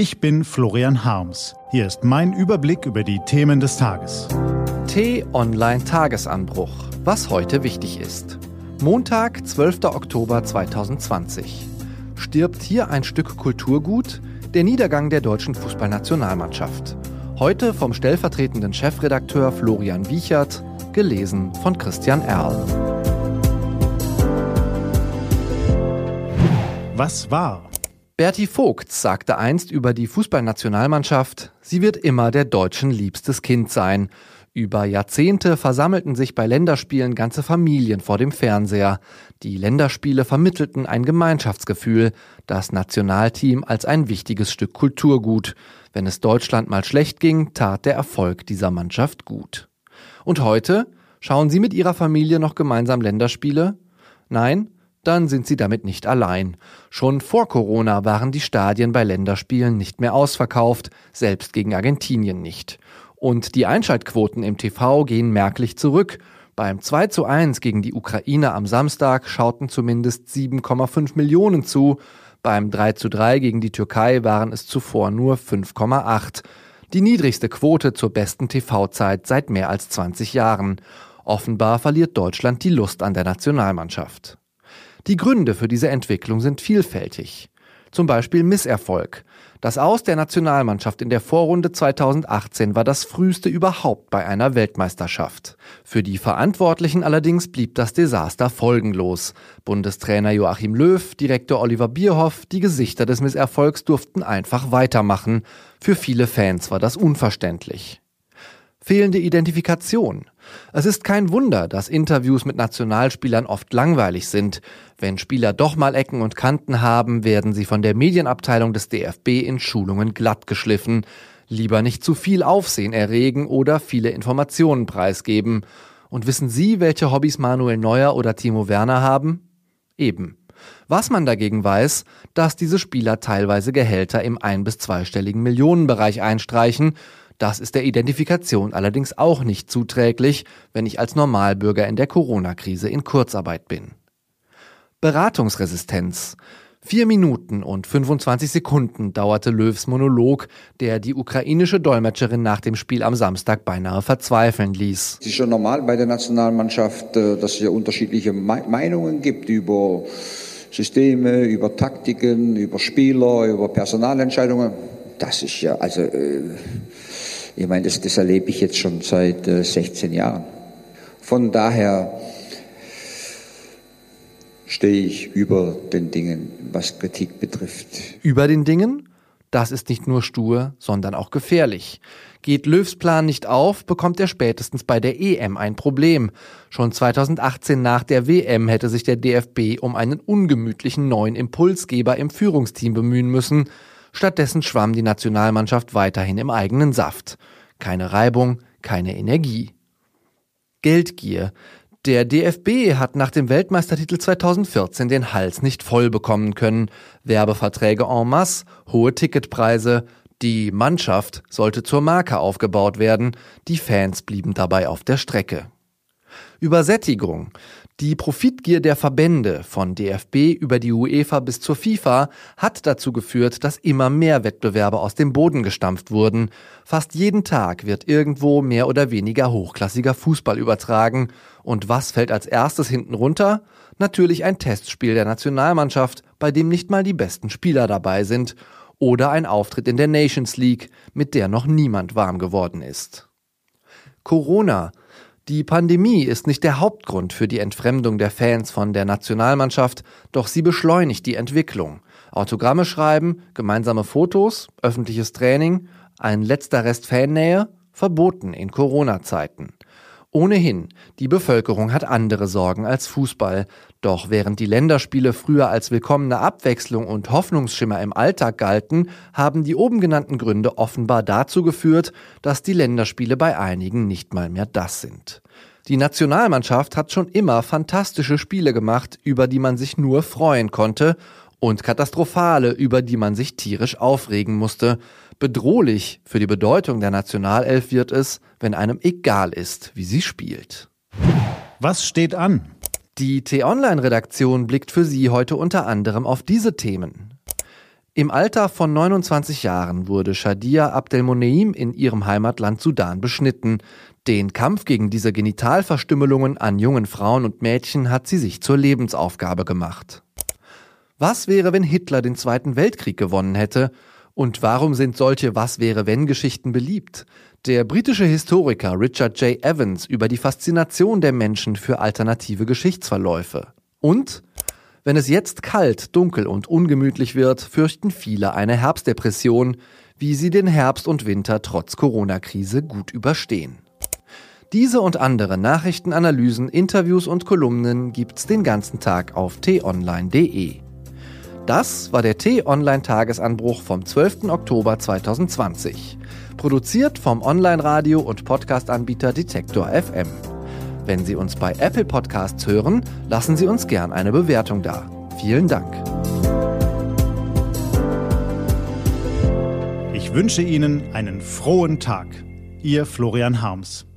Ich bin Florian Harms. Hier ist mein Überblick über die Themen des Tages. T-Online Tagesanbruch. Was heute wichtig ist. Montag, 12. Oktober 2020. Stirbt hier ein Stück Kulturgut? Der Niedergang der deutschen Fußballnationalmannschaft. Heute vom stellvertretenden Chefredakteur Florian Wiechert, gelesen von Christian Erl. Was war? Berti Vogt sagte einst über die Fußballnationalmannschaft, sie wird immer der Deutschen liebstes Kind sein. Über Jahrzehnte versammelten sich bei Länderspielen ganze Familien vor dem Fernseher. Die Länderspiele vermittelten ein Gemeinschaftsgefühl, das Nationalteam als ein wichtiges Stück Kulturgut. Wenn es Deutschland mal schlecht ging, tat der Erfolg dieser Mannschaft gut. Und heute? Schauen Sie mit Ihrer Familie noch gemeinsam Länderspiele? Nein? Dann sind sie damit nicht allein. Schon vor Corona waren die Stadien bei Länderspielen nicht mehr ausverkauft, selbst gegen Argentinien nicht. Und die Einschaltquoten im TV gehen merklich zurück. Beim 2 zu 1 gegen die Ukraine am Samstag schauten zumindest 7,5 Millionen zu. Beim 3 zu 3 gegen die Türkei waren es zuvor nur 5,8. Die niedrigste Quote zur besten TV-Zeit seit mehr als 20 Jahren. Offenbar verliert Deutschland die Lust an der Nationalmannschaft. Die Gründe für diese Entwicklung sind vielfältig. Zum Beispiel Misserfolg. Das Aus der Nationalmannschaft in der Vorrunde 2018 war das früheste überhaupt bei einer Weltmeisterschaft. Für die Verantwortlichen allerdings blieb das Desaster folgenlos. Bundestrainer Joachim Löw, Direktor Oliver Bierhoff, die Gesichter des Misserfolgs durften einfach weitermachen. Für viele Fans war das unverständlich. Fehlende Identifikation. Es ist kein Wunder, dass Interviews mit Nationalspielern oft langweilig sind. Wenn Spieler doch mal Ecken und Kanten haben, werden sie von der Medienabteilung des DFB in Schulungen glatt geschliffen. Lieber nicht zu viel Aufsehen erregen oder viele Informationen preisgeben. Und wissen Sie, welche Hobbys Manuel Neuer oder Timo Werner haben? Eben. Was man dagegen weiß, dass diese Spieler teilweise Gehälter im ein- bis zweistelligen Millionenbereich einstreichen das ist der Identifikation allerdings auch nicht zuträglich, wenn ich als Normalbürger in der Corona-Krise in Kurzarbeit bin. Beratungsresistenz. Vier Minuten und 25 Sekunden dauerte Löws Monolog, der die ukrainische Dolmetscherin nach dem Spiel am Samstag beinahe verzweifeln ließ. Es ist schon normal bei der Nationalmannschaft, äh, dass es ja unterschiedliche Meinungen gibt über Systeme, über Taktiken, über Spieler, über Personalentscheidungen. Das ist ja, also äh, ich meine, das, das erlebe ich jetzt schon seit äh, 16 Jahren. Von daher stehe ich über den Dingen, was Kritik betrifft. Über den Dingen? Das ist nicht nur stur, sondern auch gefährlich. Geht Löws Plan nicht auf, bekommt er spätestens bei der EM ein Problem. Schon 2018 nach der WM hätte sich der DFB um einen ungemütlichen neuen Impulsgeber im Führungsteam bemühen müssen. Stattdessen schwamm die Nationalmannschaft weiterhin im eigenen Saft. Keine Reibung, keine Energie. Geldgier. Der DFB hat nach dem Weltmeistertitel 2014 den Hals nicht voll bekommen können. Werbeverträge en masse, hohe Ticketpreise. Die Mannschaft sollte zur Marke aufgebaut werden. Die Fans blieben dabei auf der Strecke. Übersättigung. Die Profitgier der Verbände von DFB über die UEFA bis zur FIFA hat dazu geführt, dass immer mehr Wettbewerbe aus dem Boden gestampft wurden. Fast jeden Tag wird irgendwo mehr oder weniger hochklassiger Fußball übertragen. Und was fällt als erstes hinten runter? Natürlich ein Testspiel der Nationalmannschaft, bei dem nicht mal die besten Spieler dabei sind. Oder ein Auftritt in der Nations League, mit der noch niemand warm geworden ist. Corona. Die Pandemie ist nicht der Hauptgrund für die Entfremdung der Fans von der Nationalmannschaft, doch sie beschleunigt die Entwicklung. Autogramme schreiben, gemeinsame Fotos, öffentliches Training, ein letzter Rest Fannähe, verboten in Corona-Zeiten. Ohnehin, die Bevölkerung hat andere Sorgen als Fußball. Doch während die Länderspiele früher als willkommene Abwechslung und Hoffnungsschimmer im Alltag galten, haben die oben genannten Gründe offenbar dazu geführt, dass die Länderspiele bei einigen nicht mal mehr das sind. Die Nationalmannschaft hat schon immer fantastische Spiele gemacht, über die man sich nur freuen konnte, und katastrophale, über die man sich tierisch aufregen musste. Bedrohlich für die Bedeutung der Nationalelf wird es, wenn einem egal ist, wie sie spielt. Was steht an? Die T-Online-Redaktion blickt für Sie heute unter anderem auf diese Themen. Im Alter von 29 Jahren wurde Shadia Abdelmoneim in ihrem Heimatland Sudan beschnitten. Den Kampf gegen diese Genitalverstümmelungen an jungen Frauen und Mädchen hat sie sich zur Lebensaufgabe gemacht. Was wäre, wenn Hitler den Zweiten Weltkrieg gewonnen hätte? Und warum sind solche Was wäre wenn Geschichten beliebt? Der britische Historiker Richard J. Evans über die Faszination der Menschen für alternative Geschichtsverläufe. Und wenn es jetzt kalt, dunkel und ungemütlich wird, fürchten viele eine Herbstdepression, wie sie den Herbst und Winter trotz Corona-Krise gut überstehen. Diese und andere Nachrichtenanalysen, Interviews und Kolumnen gibt's den ganzen Tag auf t-online.de. Das war der T-Online-Tagesanbruch vom 12. Oktober 2020. Produziert vom Online-Radio- und Podcast-Anbieter Detektor FM. Wenn Sie uns bei Apple Podcasts hören, lassen Sie uns gern eine Bewertung da. Vielen Dank. Ich wünsche Ihnen einen frohen Tag. Ihr Florian Harms.